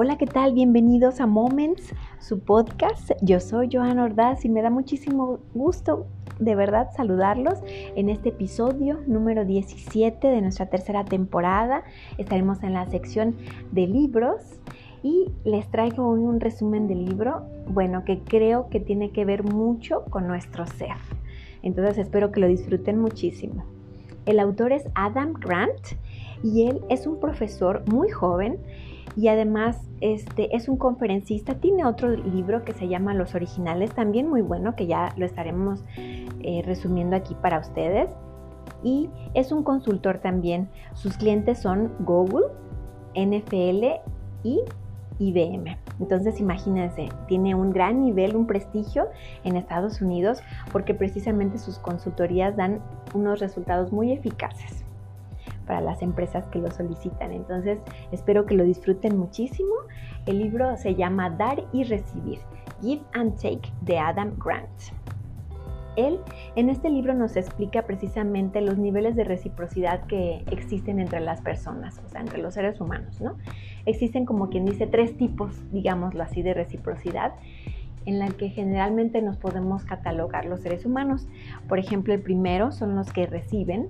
Hola, ¿qué tal? Bienvenidos a Moments, su podcast. Yo soy Joana Ordaz y me da muchísimo gusto de verdad saludarlos en este episodio número 17 de nuestra tercera temporada. Estaremos en la sección de libros y les traigo hoy un resumen del libro, bueno, que creo que tiene que ver mucho con nuestro ser. Entonces espero que lo disfruten muchísimo. El autor es Adam Grant y él es un profesor muy joven y además este, es un conferencista. Tiene otro libro que se llama Los Originales, también muy bueno, que ya lo estaremos eh, resumiendo aquí para ustedes. Y es un consultor también. Sus clientes son Google, NFL y IBM. Entonces imagínense, tiene un gran nivel, un prestigio en Estados Unidos porque precisamente sus consultorías dan unos resultados muy eficaces para las empresas que lo solicitan. Entonces, espero que lo disfruten muchísimo. El libro se llama Dar y Recibir, Give and Take de Adam Grant. Él en este libro nos explica precisamente los niveles de reciprocidad que existen entre las personas, o sea, entre los seres humanos, ¿no? Existen como quien dice tres tipos, digámoslo así, de reciprocidad en la que generalmente nos podemos catalogar los seres humanos. Por ejemplo, el primero son los que reciben,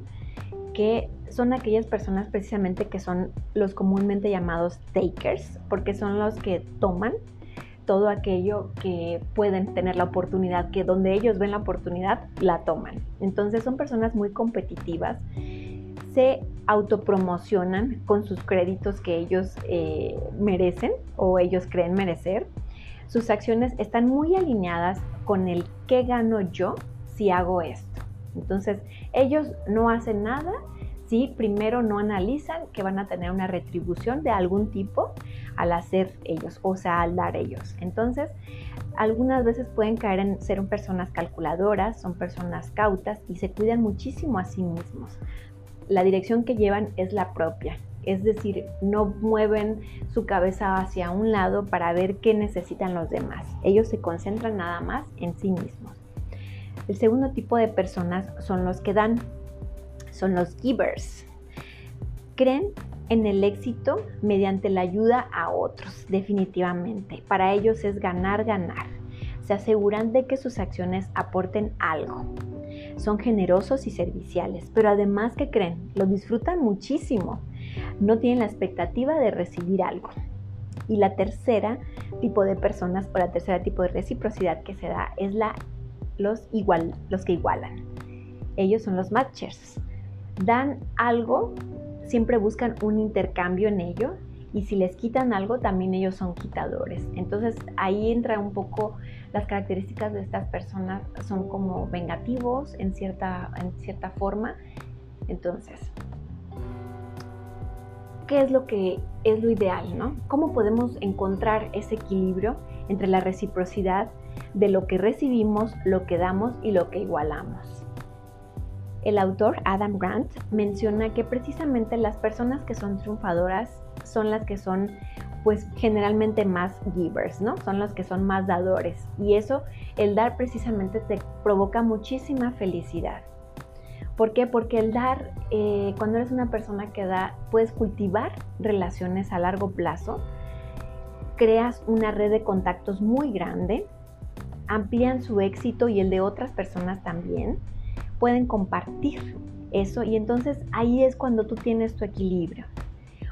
que son aquellas personas precisamente que son los comúnmente llamados takers, porque son los que toman todo aquello que pueden tener la oportunidad, que donde ellos ven la oportunidad, la toman. Entonces son personas muy competitivas, se autopromocionan con sus créditos que ellos eh, merecen o ellos creen merecer. Sus acciones están muy alineadas con el qué gano yo si hago esto. Entonces, ellos no hacen nada si primero no analizan que van a tener una retribución de algún tipo al hacer ellos, o sea, al dar ellos. Entonces, algunas veces pueden caer en ser personas calculadoras, son personas cautas y se cuidan muchísimo a sí mismos. La dirección que llevan es la propia, es decir, no mueven su cabeza hacia un lado para ver qué necesitan los demás. Ellos se concentran nada más en sí mismos. El segundo tipo de personas son los que dan, son los givers. Creen en el éxito mediante la ayuda a otros, definitivamente. Para ellos es ganar, ganar. Se aseguran de que sus acciones aporten algo. Son generosos y serviciales, pero además que creen, lo disfrutan muchísimo. No tienen la expectativa de recibir algo. Y la tercera tipo de personas, o la tercera tipo de reciprocidad que se da es la los, igual, los que igualan. Ellos son los matchers. Dan algo, siempre buscan un intercambio en ello y si les quitan algo, también ellos son quitadores. Entonces ahí entra un poco las características de estas personas, son como vengativos en cierta, en cierta forma. Entonces, ¿qué es lo que es lo ideal, no? ¿Cómo podemos encontrar ese equilibrio entre la reciprocidad de lo que recibimos, lo que damos y lo que igualamos. El autor Adam Grant menciona que precisamente las personas que son triunfadoras son las que son pues generalmente más givers, ¿no? Son los que son más dadores y eso, el dar precisamente te provoca muchísima felicidad. ¿Por qué? Porque el dar, eh, cuando eres una persona que da, puedes cultivar relaciones a largo plazo, creas una red de contactos muy grande, amplían su éxito y el de otras personas también, pueden compartir eso y entonces ahí es cuando tú tienes tu equilibrio,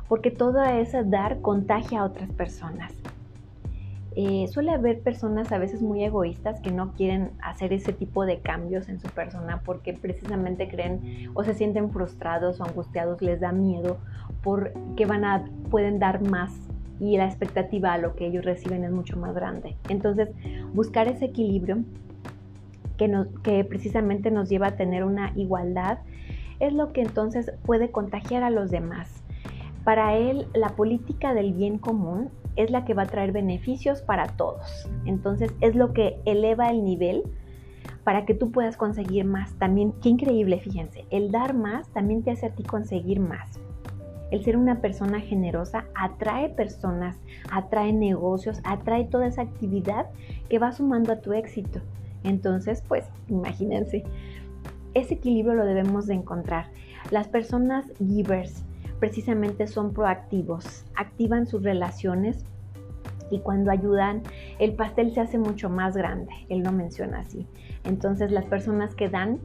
porque todo ese dar contagia a otras personas. Eh, suele haber personas a veces muy egoístas que no quieren hacer ese tipo de cambios en su persona porque precisamente creen o se sienten frustrados o angustiados, les da miedo porque van a, pueden dar más y la expectativa a lo que ellos reciben es mucho más grande. Entonces, buscar ese equilibrio que, precisamente nos lleva a tener una igualdad es lo que entonces puede contagiar a los demás. Para él, la política del bien común es la que va a traer beneficios para todos. Entonces, es lo que eleva el nivel para que tú puedas conseguir más. También, qué increíble, fíjense, el dar más también te hace a ti conseguir más. El ser una persona generosa atrae personas, atrae negocios, atrae toda esa actividad que va sumando a tu éxito. Entonces, pues, imagínense, ese equilibrio lo debemos de encontrar. Las personas givers precisamente son proactivos, activan sus relaciones Y cuando ayudan, el pastel se hace mucho más grande. Él lo menciona así. Entonces las personas que dan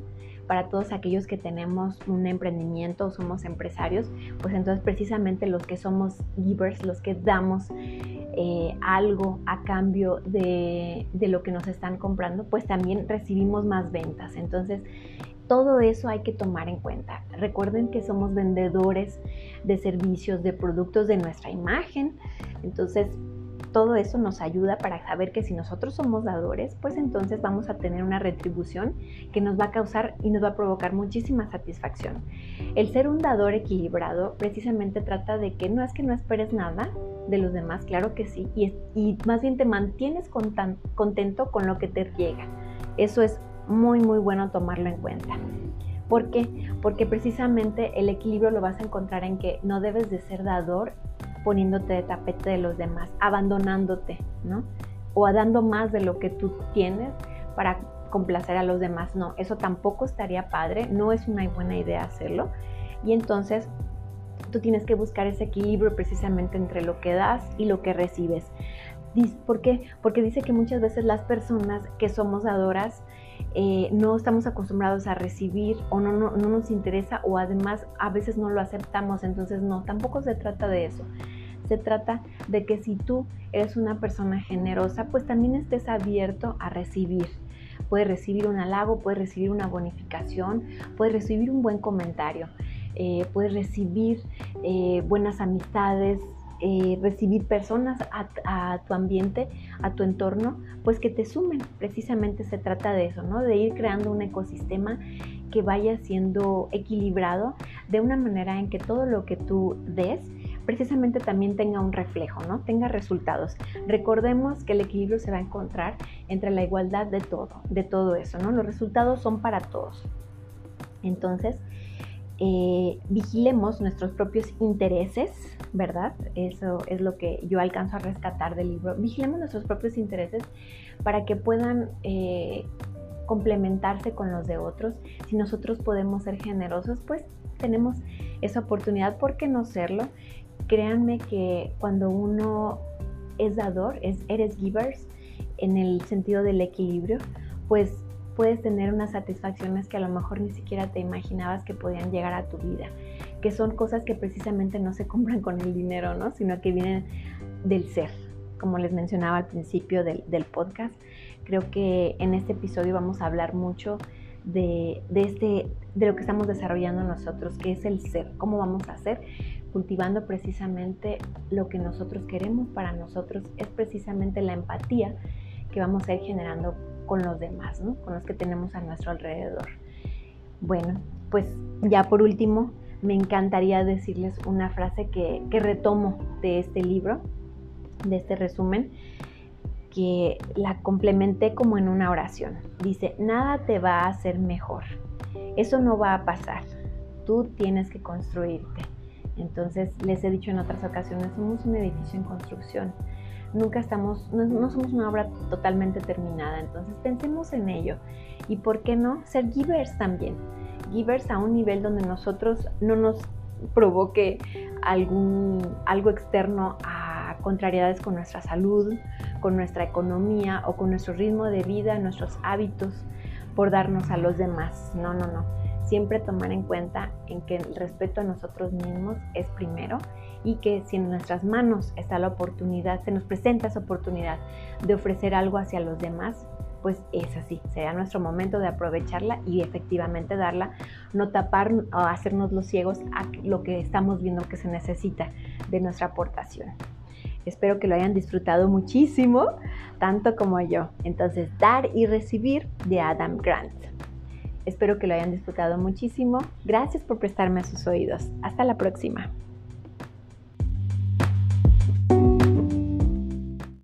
para todos aquellos que tenemos un emprendimiento o somos empresarios, pues entonces precisamente los que somos givers, los que damos eh, algo a cambio de, de lo que nos están comprando, pues también recibimos más ventas. Entonces, todo eso hay que tomar en cuenta. Recuerden que somos vendedores de servicios, de productos de nuestra imagen. Entonces, todo eso nos ayuda para saber que si nosotros somos dadores, pues entonces vamos a tener una retribución que nos va a causar y nos va a provocar muchísima satisfacción. El ser un dador equilibrado precisamente trata de que no es que no esperes nada de los demás, claro que sí, y, más bien te mantienes contento con lo que te llega. Eso es muy, muy bueno tomarlo en cuenta. ¿Por qué? Porque precisamente el equilibrio lo vas a encontrar en que no debes de ser dador poniéndote de tapete de los demás, abandonándote, ¿no? O dando más de lo que tú tienes para complacer a los demás. No, eso tampoco estaría padre, no es una buena idea hacerlo. Y entonces tú tienes que buscar ese equilibrio precisamente entre lo que das y lo que recibes. ¿Por qué? Porque dice que muchas veces las personas que somos dadoras eh, no estamos acostumbrados a recibir o no, no, no nos interesa o además a veces no lo aceptamos. Entonces no, tampoco se trata de eso. Se trata de que si tú eres una persona generosa, pues también estés abierto a recibir. Puedes recibir un halago, puedes recibir una bonificación, puedes recibir un buen comentario, eh, puedes recibir eh, buenas amistades, eh, recibir personas a, tu ambiente, a tu entorno, pues que te sumen. Precisamente se trata de eso, ¿no? De ir creando un ecosistema que vaya siendo equilibrado de una manera en que todo lo que tú des precisamente también tenga un reflejo, ¿no? Tenga resultados. Recordemos que el equilibrio se va a encontrar entre la igualdad de todo, de todo eso, ¿no? Los resultados son para todos. Entonces, eh, vigilemos nuestros propios intereses, ¿verdad? Eso es lo que yo alcanzo a rescatar del libro. Vigilemos nuestros propios intereses para que puedan eh, complementarse con los de otros. Si nosotros podemos ser generosos, pues tenemos esa oportunidad, ¿por qué no serlo? Créanme que cuando uno es dador, es, eres givers, en el sentido del equilibrio, pues puedes tener unas satisfacciones que a lo mejor ni siquiera te imaginabas que podían llegar a tu vida, que son cosas que precisamente no se compran con el dinero, ¿no? Sino que vienen del ser, como les mencionaba al principio del, podcast. Creo que en este episodio vamos a hablar mucho de, de, este, de lo que estamos desarrollando nosotros, que es el ser, cómo vamos a ser, cultivando precisamente lo que nosotros queremos para nosotros, es precisamente la empatía que vamos a ir generando con los demás, con los que tenemos a nuestro alrededor. Bueno, pues ya por último, me encantaría decirles una frase que, que retomo de este libro, de este resumen, que la complementé como en una oración. Dice, nada te va a hacer mejor. Eso no va a pasar. Tú tienes que construirte. Entonces, les he dicho en otras ocasiones, somos un edificio en construcción nunca estamos, no, somos una obra totalmente terminada, entonces pensemos en ello. Y por qué no ser givers también, givers a un nivel donde nosotros no nos provoque algún, algo externo a contrariedades con nuestra salud, con nuestra economía o con nuestro ritmo de vida, nuestros hábitos, por darnos a los demás. No, no, no. Siempre tomar en cuenta en que el respeto a nosotros mismos es primero y que si en nuestras manos está la oportunidad, se nos presenta esa oportunidad de ofrecer algo hacia los demás, pues es así, será nuestro momento de aprovecharla y efectivamente darla, no tapar o hacernos los ciegos a lo que estamos viendo que se necesita de nuestra aportación. Espero que lo hayan disfrutado muchísimo, tanto como yo. Entonces, dar y recibir de Adam Grant. Espero que lo hayan disfrutado muchísimo. Gracias por prestarme a sus oídos. Hasta la próxima.